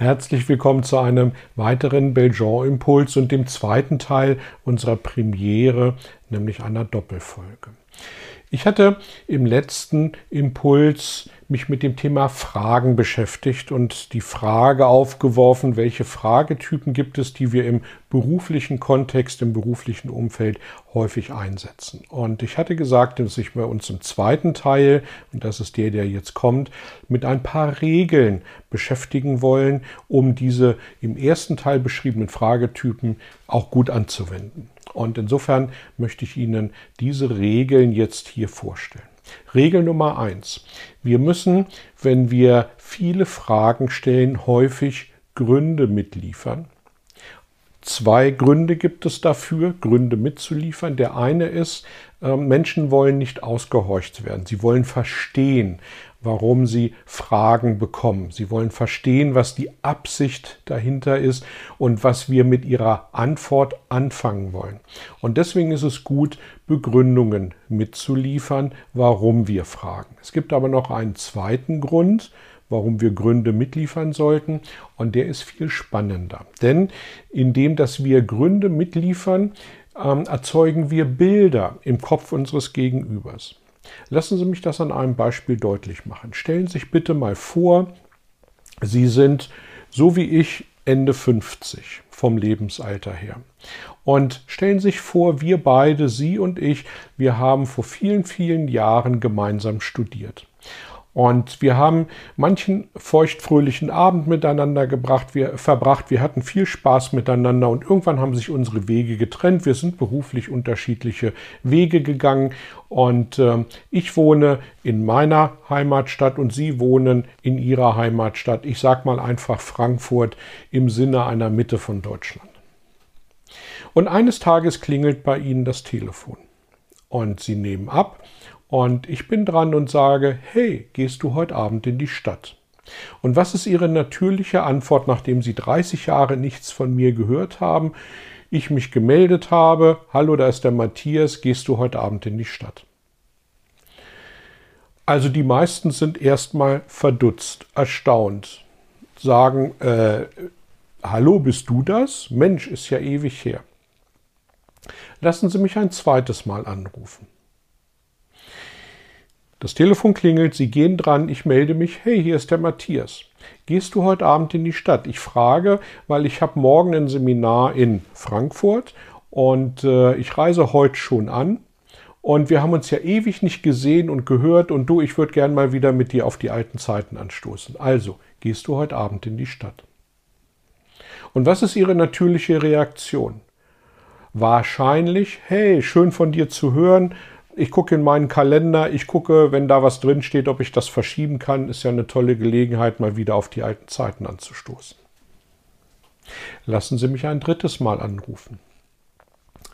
Herzlich willkommen zu einem weiteren Belgian-Impuls und dem zweiten Teil unserer Premiere, nämlich einer Doppelfolge. Ich hatte im letzten Impuls mich mit dem Thema Fragen beschäftigt und die Frage aufgeworfen, welche Fragetypen gibt es, die wir im beruflichen Kontext, im beruflichen Umfeld häufig einsetzen. Und ich hatte gesagt, dass ich bei uns im zweiten Teil, und das ist der, der jetzt kommt, mit ein paar Regeln beschäftigen wollen, um diese im ersten Teil beschriebenen Fragetypen auch gut anzuwenden. Und insofern möchte ich Ihnen diese Regeln jetzt hier vorstellen. Regel Nummer eins: Wir müssen, wenn wir viele Fragen stellen, häufig Gründe mitliefern. Zwei Gründe gibt es dafür, Gründe mitzuliefern. Der eine ist, ähm, Menschen wollen nicht ausgehorcht werden. Sie wollen verstehen, warum sie Fragen bekommen. Sie wollen verstehen, was die Absicht dahinter ist und was wir mit ihrer Antwort anfangen wollen. Und deswegen ist es gut, Begründungen mitzuliefern, warum wir fragen. Es gibt aber noch einen zweiten Grund, warum wir Gründe mitliefern sollten. Und der ist viel spannender. Denn indem, dass wir Gründe mitliefern, ähm, erzeugen wir Bilder im Kopf unseres Gegenübers. Lassen Sie mich das an einem Beispiel deutlich machen. Stellen Sie sich bitte mal vor, Sie sind so wie ich Ende 50 vom Lebensalter her. Und stellen Sie sich vor, wir beide, Sie und ich, wir haben vor vielen, vielen Jahren gemeinsam studiert. Und wir haben manchen feuchtfröhlichen Abend miteinander gebracht, wir, verbracht. Wir hatten viel Spaß miteinander und irgendwann haben sich unsere Wege getrennt. Wir sind beruflich unterschiedliche Wege gegangen und äh, ich wohne in meiner Heimatstadt und Sie wohnen in Ihrer Heimatstadt. Ich sage mal einfach Frankfurt im Sinne einer Mitte von Deutschland. Und eines Tages klingelt bei Ihnen das Telefon und Sie nehmen ab und ich bin dran und sage, hey, gehst du heute Abend in die Stadt? Und was ist Ihre natürliche Antwort, nachdem Sie 30 Jahre nichts von mir gehört haben? Ich mich gemeldet habe, hallo, da ist der Matthias, gehst du heute Abend in die Stadt? Also die meisten sind erstmal verdutzt, erstaunt, sagen, äh, hallo, bist du das? Mensch, ist ja ewig her. Lassen Sie mich ein zweites Mal anrufen. Das Telefon klingelt, Sie gehen dran, ich melde mich, hey, hier ist der Matthias. Gehst du heute Abend in die Stadt? Ich frage, weil ich habe morgen ein Seminar in Frankfurt und äh, ich reise heute schon an. Und wir haben uns ja ewig nicht gesehen und gehört und du, ich würde gern mal wieder mit dir auf die alten Zeiten anstoßen. Also, gehst du heute Abend in die Stadt? Und was ist ihre natürliche Reaktion? Wahrscheinlich, hey, schön von dir zu hören, ich gucke in meinen Kalender, ich gucke, wenn da was drin steht, ob ich das verschieben kann. Ist ja eine tolle Gelegenheit, mal wieder auf die alten Zeiten anzustoßen. Lassen Sie mich ein drittes Mal anrufen.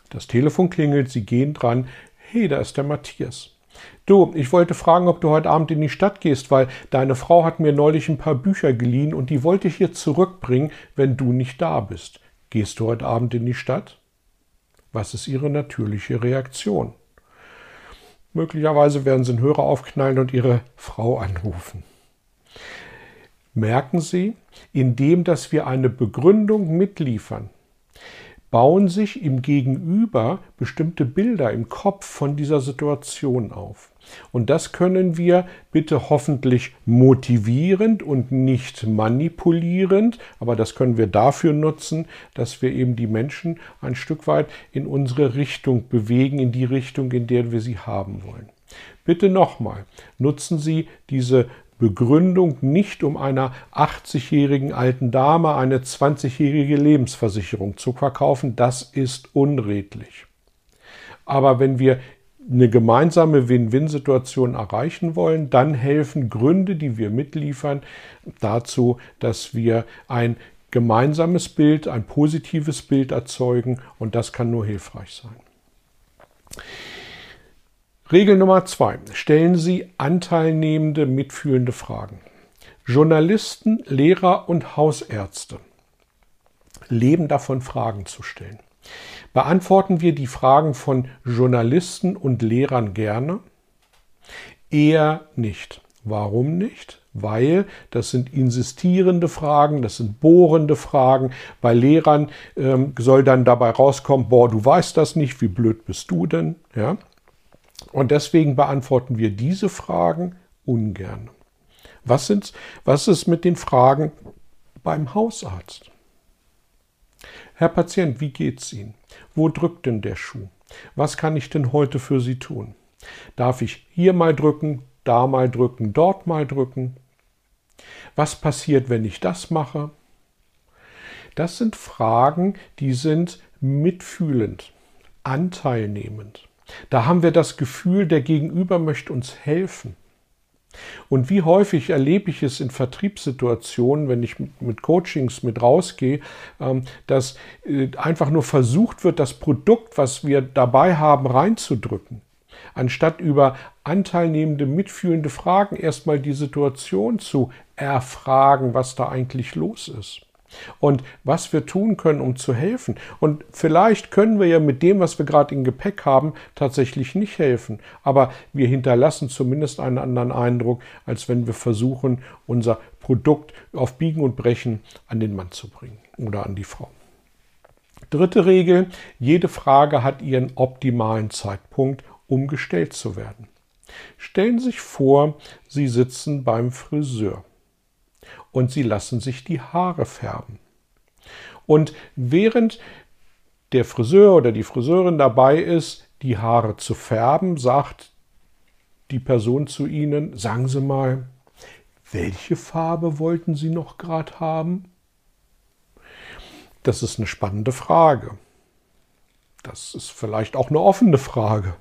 Das Telefon klingelt, Sie gehen dran. Hey, da ist der Matthias. Du, ich wollte fragen, ob du heute Abend in die Stadt gehst, weil deine Frau hat mir neulich ein paar Bücher geliehen und die wollte ich hier zurückbringen, wenn du nicht da bist. Gehst du heute Abend in die Stadt? Was ist ihre natürliche Reaktion? Möglicherweise werden Sie einen Hörer aufknallen und Ihre Frau anrufen. Merken Sie, indem dass wir eine Begründung mitliefern, bauen sich im Gegenüber bestimmte Bilder im Kopf von dieser Situation auf. Und das können wir bitte hoffentlich motivierend und nicht manipulierend, aber das können wir dafür nutzen, dass wir eben die Menschen ein Stück weit in unsere Richtung bewegen, in die Richtung, in der wir sie haben wollen. Bitte nochmal, nutzen Sie diese Begründung nicht, um einer 80-jährigen alten Dame eine 20-jährige Lebensversicherung zu verkaufen. Das ist unredlich. Aber wenn wir eine gemeinsame Win-Win-Situation erreichen wollen, dann helfen Gründe, die wir mitliefern, dazu, dass wir ein gemeinsames Bild, ein positives Bild erzeugen und das kann nur hilfreich sein. Regel Nummer zwei. Stellen Sie anteilnehmende, mitfühlende Fragen. Journalisten, Lehrer und Hausärzte leben davon, Fragen zu stellen. Beantworten wir die Fragen von Journalisten und Lehrern gerne? Eher nicht. Warum nicht? Weil das sind insistierende Fragen, das sind bohrende Fragen. Bei Lehrern ähm, soll dann dabei rauskommen, boah, du weißt das nicht, wie blöd bist du denn? Ja? Und deswegen beantworten wir diese Fragen ungern. Was, sind, was ist mit den Fragen beim Hausarzt? Herr Patient, wie geht's Ihnen? Wo drückt denn der Schuh? Was kann ich denn heute für Sie tun? Darf ich hier mal drücken, da mal drücken, dort mal drücken? Was passiert, wenn ich das mache? Das sind Fragen, die sind mitfühlend, anteilnehmend. Da haben wir das Gefühl, der Gegenüber möchte uns helfen. Und wie häufig erlebe ich es in Vertriebssituationen, wenn ich mit Coachings mit rausgehe, ähm, dass äh, einfach nur versucht wird, das Produkt, was wir dabei haben, reinzudrücken. Anstatt über anteilnehmende, mitfühlende Fragen erstmal die Situation zu erfragen, was da eigentlich los ist und was wir tun können, um zu helfen. Und vielleicht können wir ja mit dem, was wir gerade im Gepäck haben, tatsächlich nicht helfen. Aber wir hinterlassen zumindest einen anderen Eindruck, als wenn wir versuchen, unser Produkt auf Biegen und Brechen an den Mann zu bringen oder an die Frau. Dritte Regel, jede Frage hat ihren optimalen Zeitpunkt, um gestellt zu werden. Stellen Sie sich vor, Sie sitzen beim Friseur und sie lassen sich die Haare färben. Und während der Friseur oder die Friseurin dabei ist, die Haare zu färben, sagt die Person zu ihnen, sagen Sie mal, welche Farbe wollten Sie noch gerade haben? Das ist eine spannende Frage. Das ist vielleicht auch eine offene Frage.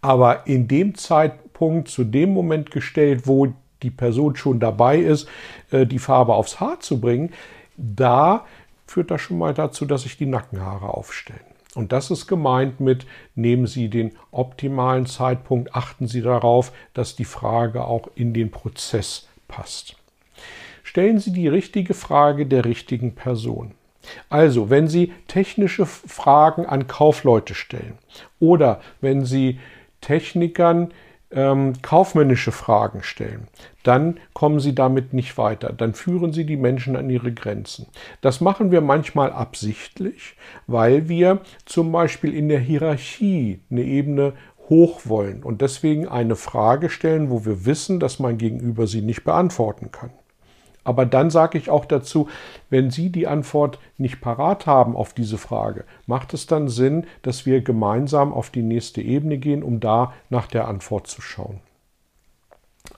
Aber in dem Zeitpunkt, zu dem Moment gestellt, wo die Person schon dabei ist, äh, die Farbe aufs Haar zu bringen, da führt das schon mal dazu, dass sich die Nackenhaare aufstellen. Und das ist gemeint mit, nehmen Sie den optimalen Zeitpunkt, achten Sie darauf, dass die Frage auch in den Prozess passt. Stellen Sie die richtige Frage der richtigen Person. Also, wenn Sie technische Fragen an Kaufleute stellen oder wenn Sie Technikern ähm, kaufmännische Fragen stellen, dann kommen sie damit nicht weiter. Dann führen sie die Menschen an ihre Grenzen. Das machen wir manchmal absichtlich, weil wir zum Beispiel in der Hierarchie eine Ebene hoch wollen und deswegen eine Frage stellen, wo wir wissen, dass mein Gegenüber sie nicht beantworten kann. Aber dann sage ich auch dazu, wenn Sie die Antwort nicht parat haben auf diese Frage, macht es dann Sinn, dass wir gemeinsam auf die nächste Ebene gehen, um da nach der Antwort zu schauen.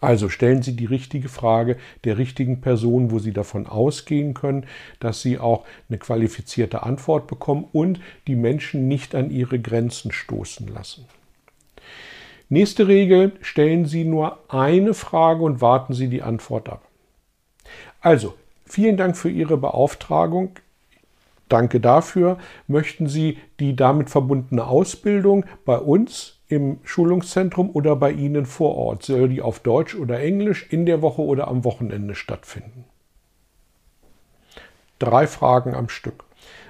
Also stellen Sie die richtige Frage der richtigen Person, wo Sie davon ausgehen können, dass Sie auch eine qualifizierte Antwort bekommen und die Menschen nicht an ihre Grenzen stoßen lassen. Nächste Regel, stellen Sie nur eine Frage und warten Sie die Antwort ab. Also, vielen Dank für Ihre Beauftragung. Danke dafür. Möchten Sie die damit verbundene Ausbildung bei uns im Schulungszentrum oder bei Ihnen vor Ort? Soll die auf Deutsch oder Englisch in der Woche oder am Wochenende stattfinden? Drei Fragen am Stück.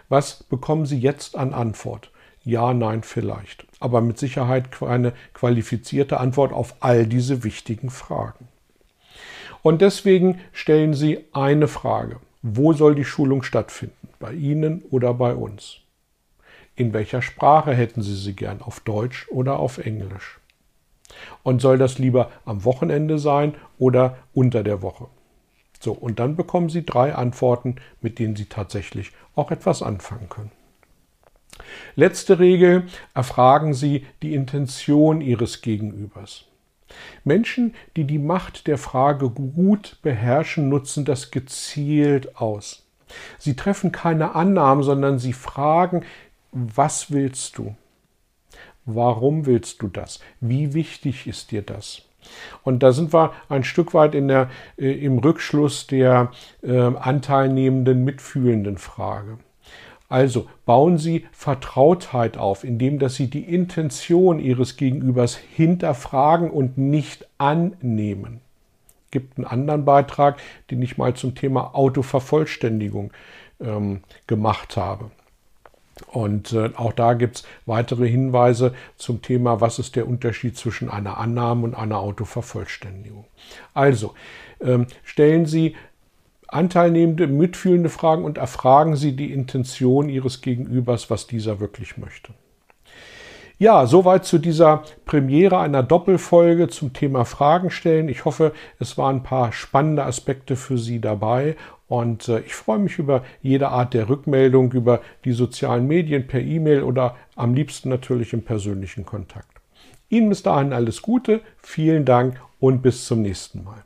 Was bekommen Sie jetzt an Antwort? Ja, nein, vielleicht. Aber mit Sicherheit eine qualifizierte Antwort auf all diese wichtigen Fragen. Und deswegen stellen Sie eine Frage. Wo soll die Schulung stattfinden? Bei Ihnen oder bei uns? In welcher Sprache hätten Sie sie gern? Auf Deutsch oder auf Englisch? Und soll das lieber am Wochenende sein oder unter der Woche? So, und dann bekommen Sie drei Antworten, mit denen Sie tatsächlich auch etwas anfangen können. Letzte Regel, erfragen Sie die Intention Ihres Gegenübers. Menschen, die die Macht der Frage gut beherrschen, nutzen das gezielt aus. Sie treffen keine Annahmen, sondern sie fragen, was willst du? Warum willst du das? Wie wichtig ist dir das? Und da sind wir ein Stück weit in der, äh, im Rückschluss der äh, anteilnehmenden, mitfühlenden Frage. Also bauen Sie Vertrautheit auf, indem dass Sie die Intention Ihres Gegenübers hinterfragen und nicht annehmen. Gibt einen anderen Beitrag, den ich mal zum Thema Autovervollständigung ähm, gemacht habe. Und äh, auch da gibt es weitere Hinweise zum Thema, was ist der Unterschied zwischen einer Annahme und einer Autovervollständigung. Also ähm, stellen Sie anteilnehmende, mitfühlende Fragen und erfragen Sie die Intention Ihres Gegenübers, was dieser wirklich möchte. Ja, soweit zu dieser Premiere einer Doppelfolge zum Thema Fragen stellen. Ich hoffe, es waren ein paar spannende Aspekte für Sie dabei und äh, ich freue mich über jede Art der Rückmeldung über die sozialen Medien per E-Mail oder am liebsten natürlich im persönlichen Kontakt. Ihnen bis dahin alles Gute, vielen Dank und bis zum nächsten Mal.